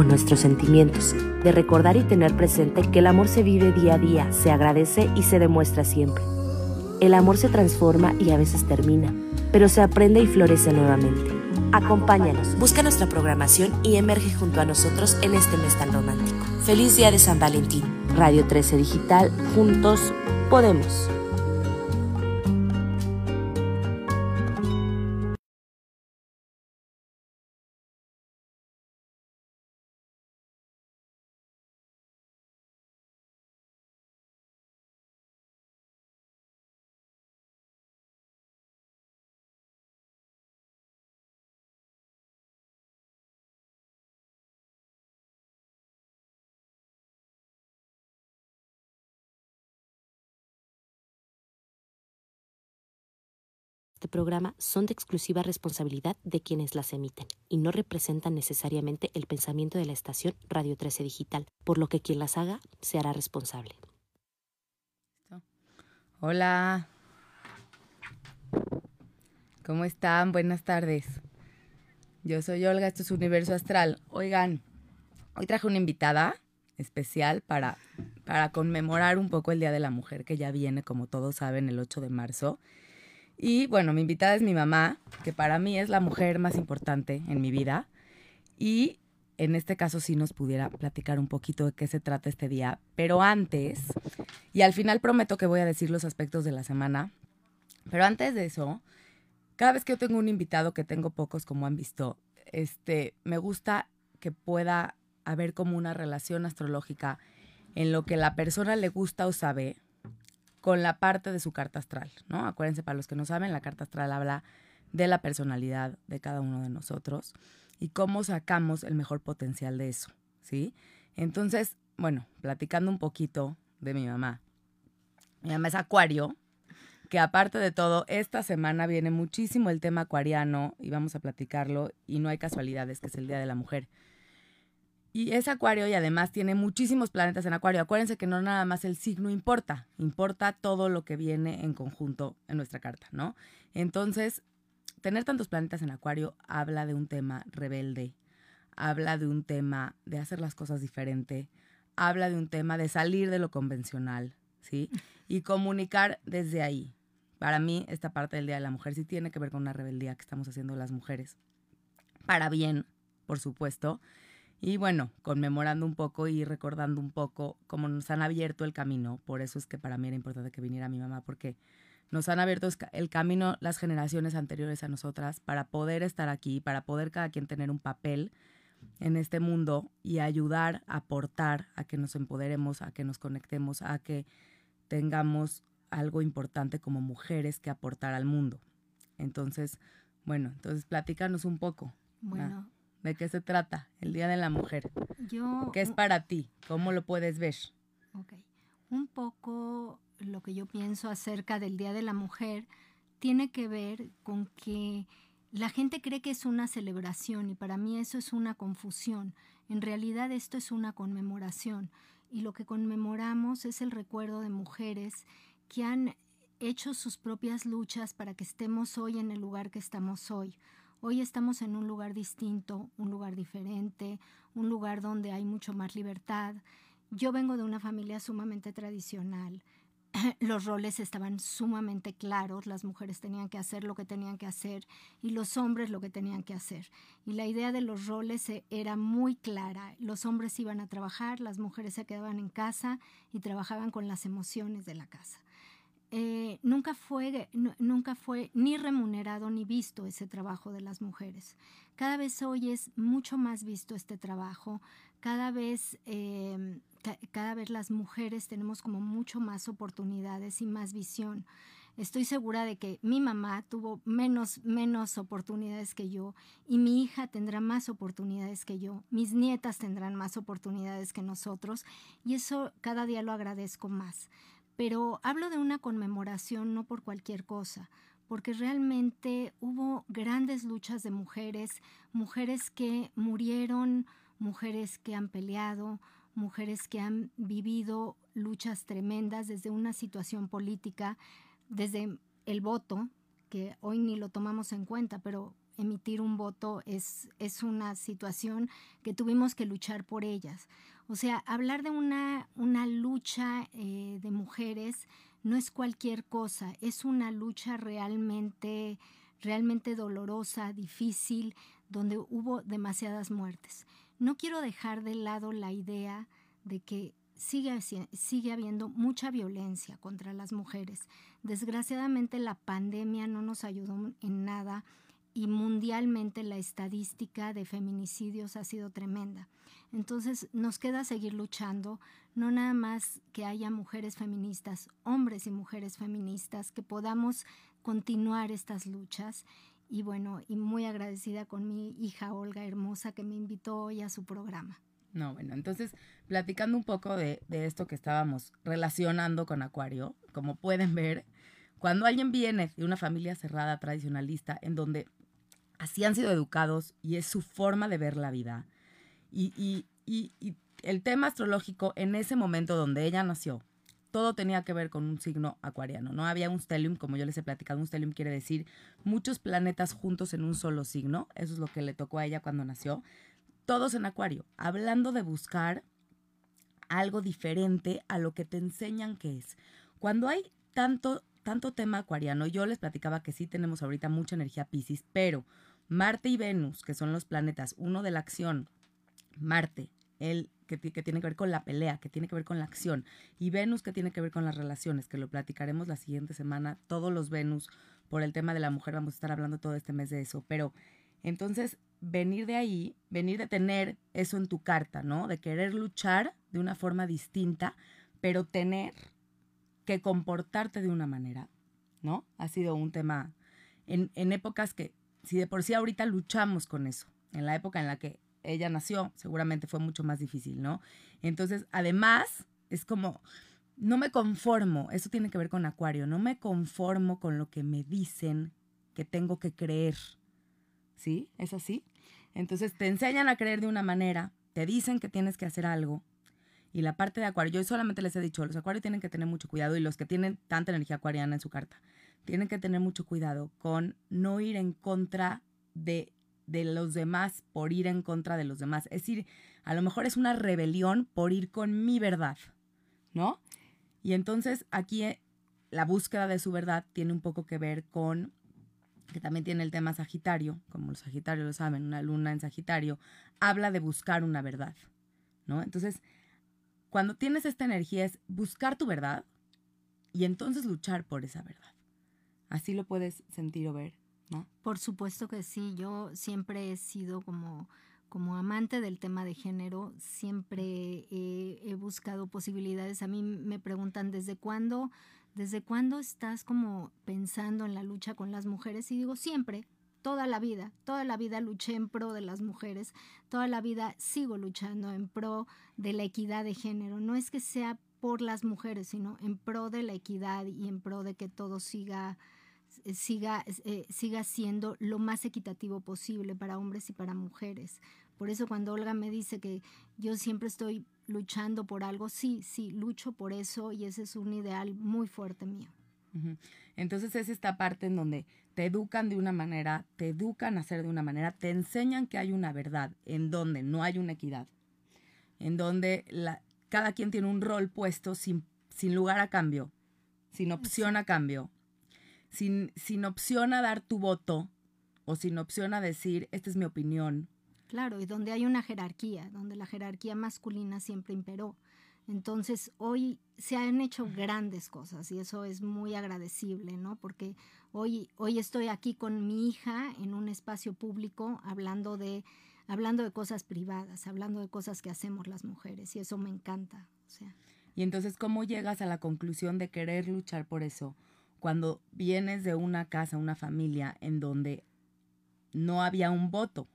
con nuestros sentimientos, de recordar y tener presente que el amor se vive día a día, se agradece y se demuestra siempre. El amor se transforma y a veces termina, pero se aprende y florece nuevamente. Acompáñanos, busca nuestra programación y emerge junto a nosotros en este mes tan romántico. Feliz día de San Valentín. Radio 13 Digital, juntos podemos. Este programa son de exclusiva responsabilidad de quienes las emiten y no representan necesariamente el pensamiento de la estación Radio 13 Digital, por lo que quien las haga se hará responsable. Hola. ¿Cómo están? Buenas tardes. Yo soy Olga, esto es Universo Astral. Oigan, hoy traje una invitada especial para, para conmemorar un poco el Día de la Mujer, que ya viene, como todos saben, el 8 de marzo. Y bueno, mi invitada es mi mamá, que para mí es la mujer más importante en mi vida. Y en este caso sí nos pudiera platicar un poquito de qué se trata este día. Pero antes, y al final prometo que voy a decir los aspectos de la semana, pero antes de eso, cada vez que yo tengo un invitado, que tengo pocos como han visto, este, me gusta que pueda haber como una relación astrológica en lo que la persona le gusta o sabe con la parte de su carta astral, ¿no? Acuérdense, para los que no saben, la carta astral habla de la personalidad de cada uno de nosotros y cómo sacamos el mejor potencial de eso, ¿sí? Entonces, bueno, platicando un poquito de mi mamá. Mi mamá es acuario, que aparte de todo, esta semana viene muchísimo el tema acuariano y vamos a platicarlo y no hay casualidades, que es el Día de la Mujer. Y es Acuario y además tiene muchísimos planetas en Acuario. Acuérdense que no nada más el signo importa, importa todo lo que viene en conjunto en nuestra carta, ¿no? Entonces, tener tantos planetas en Acuario habla de un tema rebelde, habla de un tema de hacer las cosas diferente, habla de un tema de salir de lo convencional, ¿sí? Y comunicar desde ahí. Para mí, esta parte del Día de la Mujer sí tiene que ver con una rebeldía que estamos haciendo las mujeres. Para bien, por supuesto y bueno, conmemorando un poco y recordando un poco cómo nos han abierto el camino. Por eso es que para mí era importante que viniera mi mamá, porque nos han abierto el camino las generaciones anteriores a nosotras para poder estar aquí, para poder cada quien tener un papel en este mundo y ayudar, aportar a que nos empoderemos, a que nos conectemos, a que tengamos algo importante como mujeres que aportar al mundo. Entonces, bueno, entonces platícanos un poco. Bueno, ¿De qué se trata el Día de la Mujer? Yo, ¿Qué es para ti? ¿Cómo lo puedes ver? Ok. Un poco lo que yo pienso acerca del Día de la Mujer tiene que ver con que la gente cree que es una celebración y para mí eso es una confusión. En realidad esto es una conmemoración y lo que conmemoramos es el recuerdo de mujeres que han hecho sus propias luchas para que estemos hoy en el lugar que estamos hoy. Hoy estamos en un lugar distinto, un lugar diferente, un lugar donde hay mucho más libertad. Yo vengo de una familia sumamente tradicional. Los roles estaban sumamente claros, las mujeres tenían que hacer lo que tenían que hacer y los hombres lo que tenían que hacer. Y la idea de los roles e, era muy clara. Los hombres iban a trabajar, las mujeres se quedaban en casa y trabajaban con las emociones de la casa. Eh, nunca, fue, nunca fue ni remunerado ni visto ese trabajo de las mujeres. Cada vez hoy es mucho más visto este trabajo, cada vez, em, cada vez las mujeres tenemos como mucho más oportunidades y más visión. Estoy segura de que mi mamá tuvo menos, menos oportunidades que yo y mi hija tendrá más oportunidades que yo, mis nietas tendrán más oportunidades que nosotros y eso cada día lo agradezco más pero hablo de una conmemoración no por cualquier cosa, porque realmente hubo grandes luchas de mujeres, mujeres que murieron, mujeres que han peleado, mujeres que han vivido luchas tremendas desde una situación política, desde el voto, que hoy ni lo tomamos en cuenta, pero emitir un voto es, es una situación que tuvimos que luchar por ellas. O sea, hablar de una, una lucha eh, de mujeres no es cualquier cosa, es una lucha realmente, realmente dolorosa, difícil, donde hubo demasiadas muertes. No quiero dejar de lado la idea de que sigue, sigue habiendo mucha violencia contra las mujeres. Desgraciadamente la pandemia no nos ayudó en nada y mundialmente la estadística de feminicidios ha sido tremenda. Entonces nos queda seguir luchando, no nada más que haya mujeres feministas, hombres y mujeres feministas, que podamos continuar estas luchas. Y bueno, y muy agradecida con mi hija Olga Hermosa que me invitó hoy a su programa. No, bueno, entonces, platicando un poco de, de esto que estábamos relacionando con Acuario, como pueden ver, cuando alguien viene de una familia cerrada, tradicionalista, en donde así han sido educados y es su forma de ver la vida, y, y, y, el tema astrológico en ese momento donde ella nació, todo tenía que ver con un signo acuariano. No había un stellium, como yo les he platicado. Un stellium quiere decir muchos planetas juntos en un solo signo. Eso es lo que le tocó a ella cuando nació todos en Acuario, hablando de buscar algo diferente a lo que te enseñan que es. Cuando hay tanto, tanto tema acuariano, yo les platicaba que sí tenemos ahorita mucha energía Pisces, pero Marte y Venus, que son los planetas, uno de la acción, Marte, el que, tiene que ver con la pelea, que tiene que ver con la acción, y Venus que tiene que ver con las relaciones, que lo platicaremos la siguiente semana, todos los Venus, por el tema de la mujer, vamos a estar hablando todo este mes de eso, pero entonces venir de ahí, venir de tener eso en tu carta, ¿no? De querer luchar de una forma distinta, pero tener que comportarte de una manera, ¿no? Ha sido un tema en, en épocas que, si de por sí ahorita luchamos con eso, en la época en la que ella nació, seguramente fue mucho más difícil, ¿no? Entonces, además, es como, no me conformo, eso tiene que ver con Acuario, no me conformo con lo que me dicen que tengo que creer, ¿sí? ¿Es así? Entonces te enseñan a creer de una manera, te dicen que tienes que hacer algo. Y la parte de acuario, yo solamente les he dicho, los acuarios tienen que tener mucho cuidado y los que tienen tanta energía acuariana en su carta, tienen que tener mucho cuidado con no ir en contra de, de los demás por ir en contra de los demás. Es decir, a lo mejor es una rebelión por ir con mi verdad, ¿no? Y entonces aquí eh, la búsqueda de su verdad tiene un poco que ver con que también tiene el tema Sagitario, como los Sagitarios lo saben, una luna en Sagitario, habla de buscar una verdad, ¿no? Entonces, cuando tienes esta energía es buscar tu verdad y entonces luchar por esa verdad. Así lo puedes sentir o ver, ¿no? Por supuesto que sí, yo siempre he sido como como amante del tema de género, siempre he buscado posibilidades. A mí me preguntan desde cuándo ¿desde cuándo estás como pensando en la lucha con las mujeres? Y digo, siempre, toda la vida, toda la vida luché en pro de las mujeres, toda la vida sigo luchando en pro de la equidad de género. No es que sea por las mujeres, sino en pro de la equidad y en pro de que todo siga siga, eh, siga siendo lo más equitativo posible para hombres y para mujeres. Por eso cuando Olga me dice que yo siempre estoy luchando por algo, sí, sí, lucho por eso y ese es un ideal muy fuerte mío. Entonces es esta parte en donde te educan de una manera, te educan a hacer de una manera, te enseñan que hay una verdad, en donde no hay una equidad, en donde la, cada quien tiene un rol puesto sin, sin lugar a cambio, sin opción a cambio, sin, sin opción a dar tu voto o sin opción a decir, esta es mi opinión, Claro, y donde hay una jerarquía, donde la jerarquía masculina siempre imperó. Entonces, hoy se han hecho grandes cosas y eso es muy agradecible, ¿no? Porque hoy, hoy estoy aquí con mi hija en un espacio público hablando de, hablando de cosas privadas, hablando de cosas que hacemos las mujeres y eso me encanta. O sea. Y entonces, ¿cómo llegas a la conclusión de querer luchar por eso cuando vienes de una casa, una familia en donde no había un voto?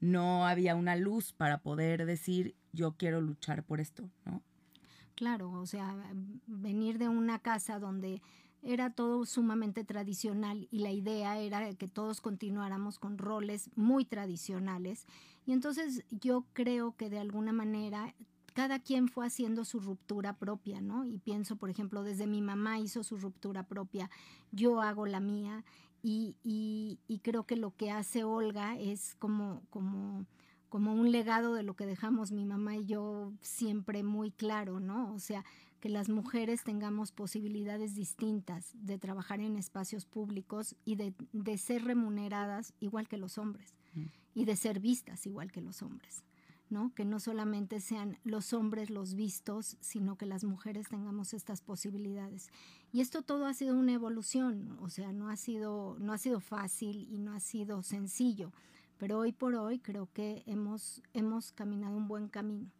no había una luz para poder decir yo quiero luchar por esto, ¿no? Claro, o sea, venir de una casa donde era todo sumamente tradicional y la idea era que todos continuáramos con roles muy tradicionales. Y entonces yo creo que de alguna manera cada quien fue haciendo su ruptura propia, ¿no? Y pienso, por ejemplo, desde mi mamá hizo su ruptura propia, yo hago la mía Y, y, creo que lo que hace Olga es como, como, como un legado de lo que dejamos mi mamá y yo siempre muy claro, ¿no? O sea, que las mujeres tengamos posibilidades distintas de trabajar en espacios públicos y de, de ser remuneradas igual que los hombres mm. y de ser vistas igual que los hombres. ¿no? Que no solamente sean los hombres los vistos, sino que las mujeres tengamos estas posibilidades. Y esto todo ha sido una evolución, o sea, no ha sido, no ha sido fácil y no ha sido sencillo, pero hoy por hoy creo que hemos, hemos caminado un buen camino.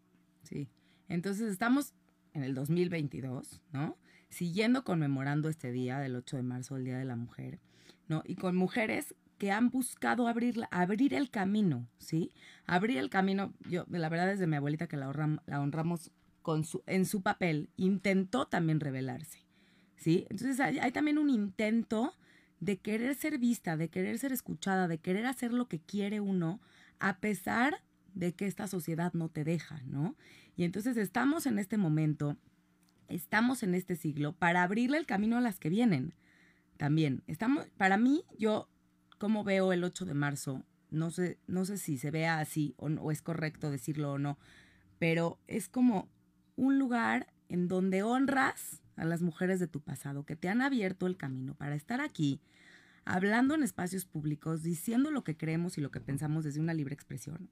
Sí, entonces estamos en el 2022, ¿no? Siguiendo conmemorando este día del 8 de marzo, el Día de la Mujer, ¿no? Y con mujeres que han buscado abrir, abrir el camino, ¿sí? Abrir el camino, yo, la verdad, desde mi abuelita que la, la honramos con su, en su papel, intentó también revelarse, ¿sí? Entonces hay, hay, también un intento de querer ser vista, de querer ser escuchada, de querer hacer lo que quiere uno, a pesar de que esta sociedad no te deja, ¿no? Y entonces estamos en este momento, estamos en este siglo para abrirle el camino a las que vienen. También, estamos, para mí, yo cómo veo el 8 de marzo, no sé, no sé si se vea así o, es correcto decirlo o no, pero es como un lugar en donde honras a las mujeres de tu pasado que te han abierto el camino para estar aquí, hablando en espacios públicos, diciendo lo que creemos y lo que pensamos desde una libre expresión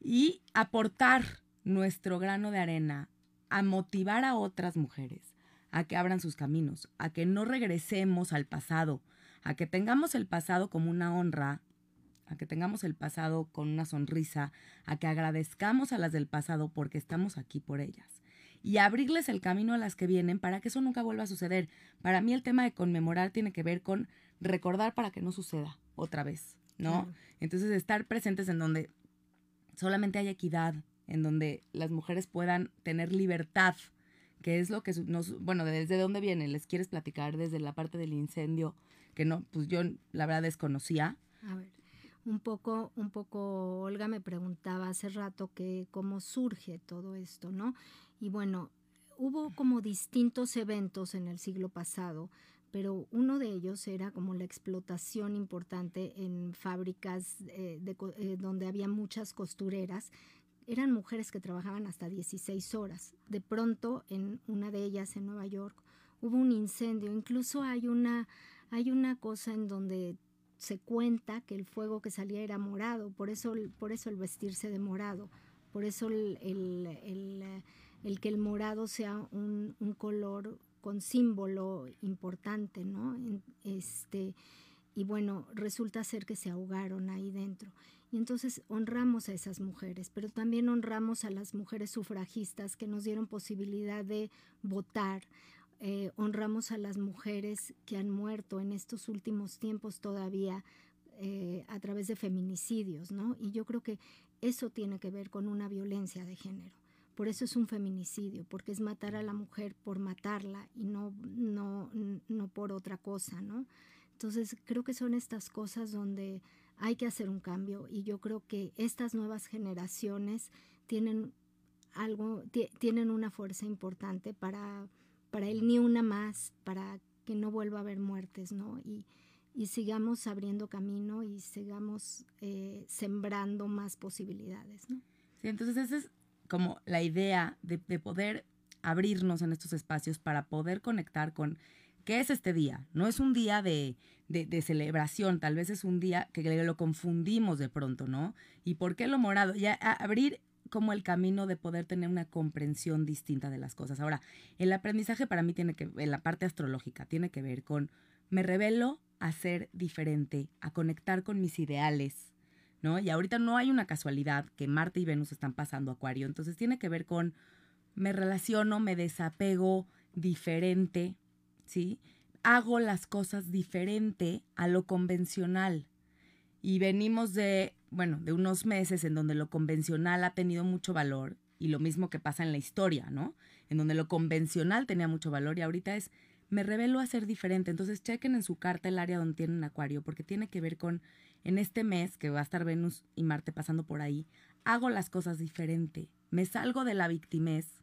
y aportar nuestro grano de arena a motivar a otras mujeres a que abran sus caminos, a que no regresemos al pasado, a que tengamos el pasado como una honra, a que tengamos el pasado con una sonrisa, a que agradezcamos a las del pasado porque estamos aquí por ellas y abrirles el camino a las que vienen para que eso nunca vuelva a suceder. Para mí el tema de conmemorar tiene que ver con recordar para que no suceda otra vez, ¿no? Entonces estar presentes en donde solamente hay equidad, en donde las mujeres puedan tener libertad, que es lo que nos, bueno, desde dónde viene, les quieres platicar desde la parte del incendio que no, pues yo la verdad desconocía. A ver, un poco, un poco, Olga me preguntaba hace rato que cómo surge todo esto, ¿no? Y bueno, hubo como distintos eventos en el siglo pasado, pero uno de ellos era como la explotación importante en fábricas eh, eh, donde había muchas costureras. Eran mujeres que trabajaban hasta 16 horas. De pronto, en una de ellas en Nueva York, hubo un incendio. Incluso hay una, hay una cosa en donde se cuenta que el fuego que salía era morado, por eso, por eso el vestirse de morado, por eso el, el, que el morado sea un, color con símbolo importante, ¿no? Este, y bueno, resulta ser que se ahogaron ahí dentro. Y entonces honramos a esas mujeres, pero también honramos a las mujeres sufragistas que nos dieron posibilidad de votar, eh, honramos a las mujeres que han muerto en estos últimos tiempos todavía eh, a través de feminicidios, ¿no? Y yo creo que eso tiene que ver con una violencia de género. Por eso es un feminicidio, porque es matar a la mujer por matarla y no, no, no por otra cosa, ¿no? Entonces creo que son estas cosas donde hay que hacer un cambio y yo creo que estas nuevas generaciones tienen algo, tienen una fuerza importante para para él ni una más, para que no vuelva a haber muertes, ¿no? Y, sigamos abriendo camino y sigamos eh, sembrando más posibilidades, ¿no? Sí, entonces esa es como la idea de, poder abrirnos en estos espacios para poder conectar con qué es este día. No es un día de, de, celebración, tal vez es un día que lo confundimos de pronto, ¿no? ¿Y por qué lo morado? Ya abrir como el camino de poder tener una comprensión distinta de las cosas. Ahora, el aprendizaje para mí tiene que, en la parte astrológica, tiene que ver con, me revelo a ser diferente, a conectar con mis ideales, ¿no? Y ahorita no hay una casualidad que Marte y Venus están pasando Acuario, entonces tiene que ver con, me relaciono, me desapego diferente, ¿sí? Hago las cosas diferente a lo convencional. Y venimos de bueno, de unos meses en donde lo convencional ha tenido mucho valor y lo mismo que pasa en la historia, ¿no? En donde lo convencional tenía mucho valor y ahorita es, me revelo a ser diferente. Entonces chequen en su carta el área donde tienen acuario porque tiene que ver con, en este mes que va a estar Venus y Marte pasando por ahí, hago las cosas diferente, me salgo de la victimez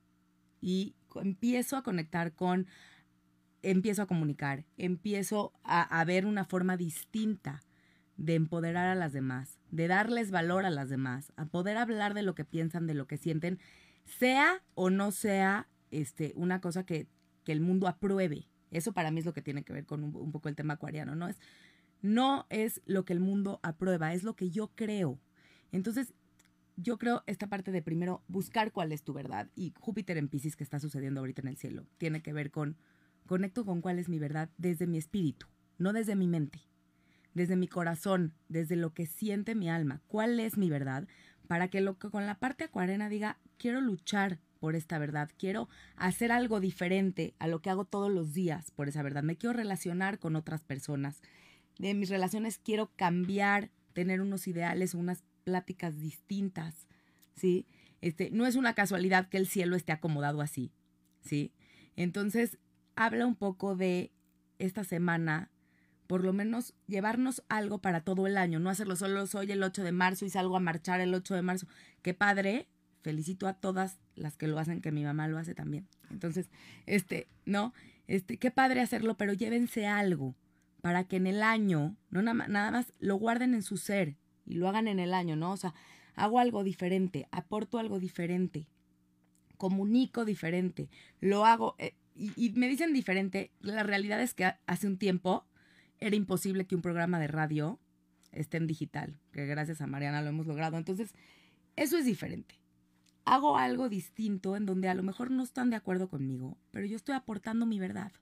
y empiezo a conectar con empiezo a comunicar, empiezo a, a ver una forma distinta de empoderar a las demás, de darles valor a las demás, a poder hablar de lo que piensan, de lo que sienten, sea o no sea este, una cosa que, que el mundo apruebe. Eso para mí es lo que tiene que ver con un, poco el tema acuariano, ¿no? Es, no es lo que el mundo aprueba, es lo que yo creo. Entonces, yo creo esta parte de primero buscar cuál es tu verdad y Júpiter en Pisces que está sucediendo ahorita en el cielo tiene que ver con conecto con cuál es mi verdad desde mi espíritu, no desde mi mente, desde mi corazón, desde lo que siente mi alma, cuál es mi verdad, para que lo que con la parte acuarena diga, quiero luchar por esta verdad, quiero hacer algo diferente a lo que hago todos los días por esa verdad, me quiero relacionar con otras personas, de mis relaciones quiero cambiar, tener unos ideales, unas pláticas distintas, ¿sí? Este, no es una casualidad que el cielo esté acomodado así, ¿sí? Entonces, habla un poco de esta semana, por lo menos llevarnos algo para todo el año, no hacerlo solo soy el 8 de marzo y salgo a marchar el 8 de marzo. Qué padre, felicito a todas las que lo hacen, que mi mamá lo hace también. Entonces, este, ¿no? Este, qué padre hacerlo, pero llévense algo para que en el año, no nada, más, lo guarden en su ser y lo hagan en el año, ¿no? O sea, hago algo diferente, aporto algo diferente, comunico diferente, lo hago, eh, y, y, me dicen diferente, la realidad es que hace un tiempo era imposible que un programa de radio esté en digital, que gracias a Mariana lo hemos logrado. Entonces, eso es diferente. Hago algo distinto en donde a lo mejor no están de acuerdo conmigo, pero yo estoy aportando mi verdad.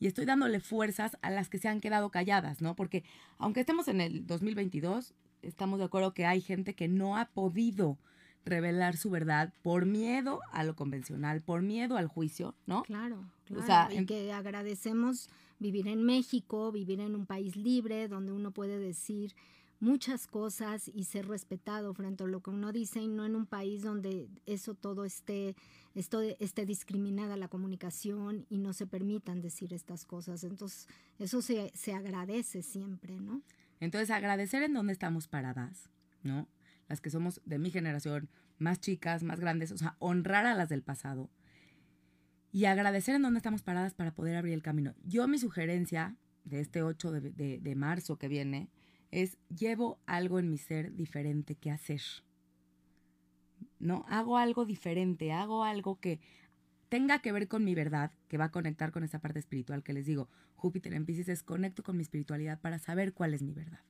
Y estoy dándole fuerzas a las que se han quedado calladas, ¿no? Porque aunque estemos en el 2022, estamos de acuerdo que hay gente que no ha podido revelar su verdad por miedo a lo convencional, por miedo al juicio, ¿no? Claro, claro. O sea, y que agradecemos vivir en México, vivir en un país libre donde uno puede decir muchas cosas y ser respetado frente a lo que uno dice y no en un país donde eso todo esté, esté discriminada la comunicación y no se permitan decir estas cosas. Entonces, eso se, se agradece siempre, ¿no? Entonces, agradecer en dónde estamos paradas, ¿no? Las que somos de mi generación, más chicas, más grandes, o sea, honrar a las del pasado y agradecer en dónde estamos paradas para poder abrir el camino. Yo mi sugerencia de este 8 de, de, de, marzo que viene es llevo algo en mi ser diferente que hacer. ¿No? Hago algo diferente, hago algo que tenga que ver con mi verdad, que va a conectar con esa parte espiritual que les digo. Júpiter en Pisces es conecto con mi espiritualidad para saber cuál es mi verdad.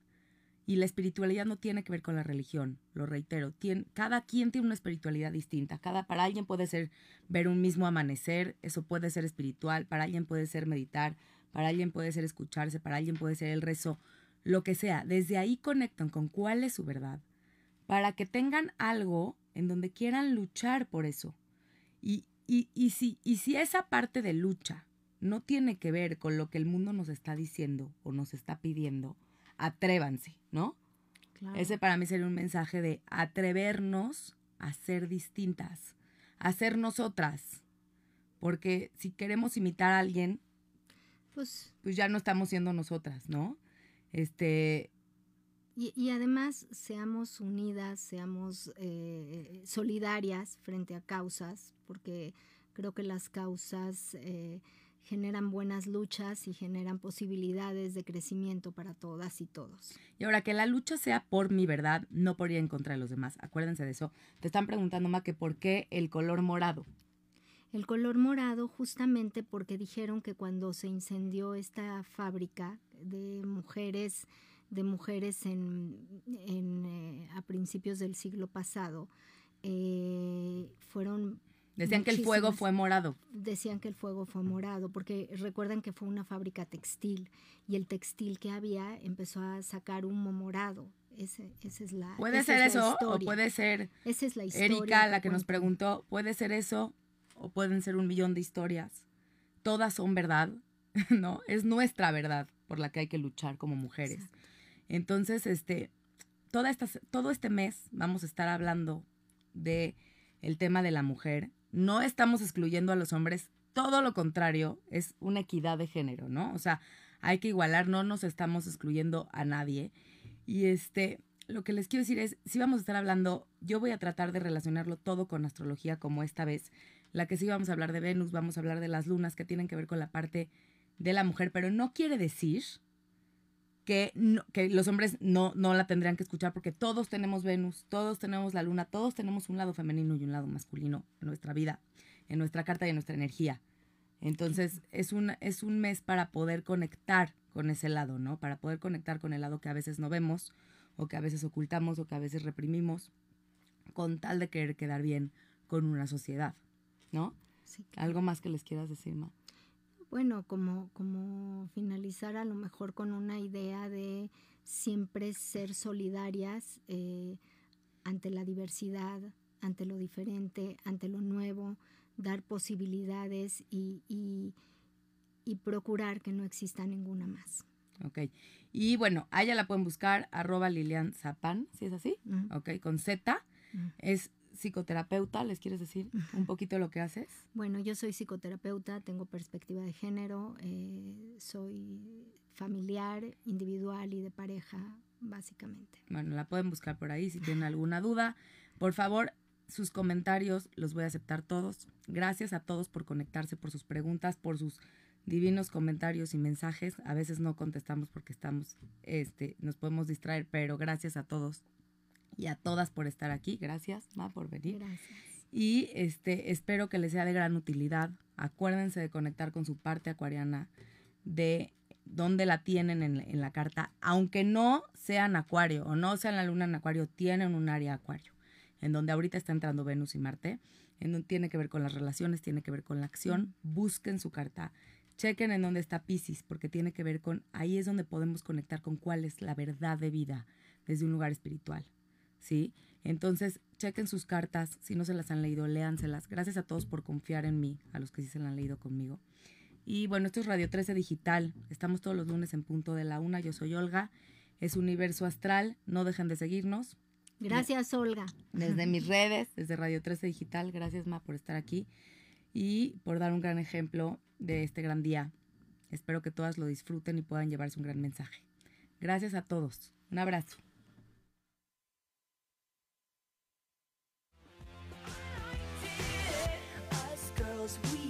Y la espiritualidad no tiene que ver con la religión, lo reitero. Cada quien tiene una espiritualidad distinta. Cada, para alguien puede ser ver un mismo amanecer, eso puede ser espiritual. Para alguien puede ser meditar, para alguien puede ser escucharse, para alguien puede ser el rezo, lo que sea. Desde ahí conectan con cuál es su verdad. Para que tengan algo en donde quieran luchar por eso. Y, y, y, si, y si esa parte de lucha no tiene que ver con lo que el mundo nos está diciendo o nos está pidiendo, atrévanse, ¿no? Claro. Ese para mí sería un mensaje de atrevernos a ser distintas, a ser nosotras. Porque si queremos imitar a alguien, pues, pues ya no estamos siendo nosotras, ¿no? Este. Y, y además, seamos unidas, seamos eh, solidarias frente a causas, porque creo que las causas. Eh, generan buenas luchas y generan posibilidades de crecimiento para todas y todos. Y ahora que la lucha sea por mi verdad, no por ir en contra de los demás. Acuérdense de eso. Te están preguntando, más que por qué el color morado. El color morado justamente porque dijeron que cuando se incendió esta fábrica de mujeres de mujeres en, en eh, a principios del siglo pasado eh, fueron Decían que el fuego fue morado. Decían que el fuego fue morado, porque recuerdan que fue una fábrica textil y el textil que había empezó a sacar humo morado. Ese, esa es la Puede esa ser es la eso historia. o puede ser Esa es la historia Erika, la que nos preguntó, puede ser eso o pueden ser un millón de historias. Todas son verdad, ¿no? Es nuestra verdad por la que hay que luchar como mujeres. Exacto. Entonces, este, toda esta, todo este mes vamos a estar hablando de el tema de la mujer. No estamos excluyendo a los hombres, todo lo contrario, es una equidad de género, ¿no? O sea, hay que igualar, no nos estamos excluyendo a nadie. Y este, lo que les quiero decir es, si vamos a estar hablando, yo voy a tratar de relacionarlo todo con astrología como esta vez. La que sí vamos a hablar de Venus, vamos a hablar de las lunas que tienen que ver con la parte de la mujer, pero no quiere decir que, los hombres no, no la tendrían que escuchar porque todos tenemos Venus, todos tenemos la luna, todos tenemos un lado femenino y un lado masculino en nuestra vida, en nuestra carta y en nuestra energía. Entonces es un, es un mes para poder conectar con ese lado, ¿no? Para poder conectar con el lado que a veces no vemos o que a veces ocultamos o que a veces reprimimos con tal de querer quedar bien con una sociedad, ¿no? Sí, ¿Algo más que les quieras decir, Ma? Bueno, como, como finalizar a lo mejor con una idea de siempre ser solidarias eh, ante la diversidad, ante lo diferente, ante lo nuevo, dar posibilidades y, y, procurar que no exista ninguna más. Ok. Y bueno, a ella la pueden buscar, arroba Lilian Zapan, si es así, ok, con Z. Es psicoterapeuta, ¿les quieres decir un poquito lo que haces? Bueno, yo soy psicoterapeuta, tengo perspectiva de género, eh, soy familiar, individual y de pareja, básicamente. Bueno, la pueden buscar por ahí si tienen alguna duda. Por favor, sus comentarios los voy a aceptar todos. Gracias a todos por conectarse, por sus preguntas, por sus divinos comentarios y mensajes. A veces no contestamos porque estamos, este, nos podemos distraer, pero gracias a todos y a todas por estar aquí. Gracias, Ma, por venir. Gracias. Y este, espero que les sea de gran utilidad. Acuérdense de conectar con su parte acuariana, de dónde la tienen en, en la carta. Aunque no sean acuario o no sean la luna en acuario, tienen un área acuario, en donde ahorita está entrando Venus y Marte, en donde tiene que ver con las relaciones, tiene que ver con la acción. Busquen su carta. Chequen en dónde está Pisces, porque tiene que ver con, ahí es donde podemos conectar con cuál es la verdad de vida desde un lugar espiritual. ¿Sí? Entonces, chequen sus cartas, si no se las han leído, léanselas. Gracias a todos por confiar en mí, a los que sí se las han leído conmigo. Y bueno, esto es Radio 13 Digital. Estamos todos los lunes en punto de la una. Yo soy Olga. Es Universo Astral. No dejen de seguirnos. Gracias, Olga. Desde mis redes, desde Radio 13 Digital. Gracias, Ma, por estar aquí y por dar un gran ejemplo de este gran día. Espero que todas lo disfruten y puedan llevarse un gran mensaje. Gracias a todos. Un abrazo. Cause we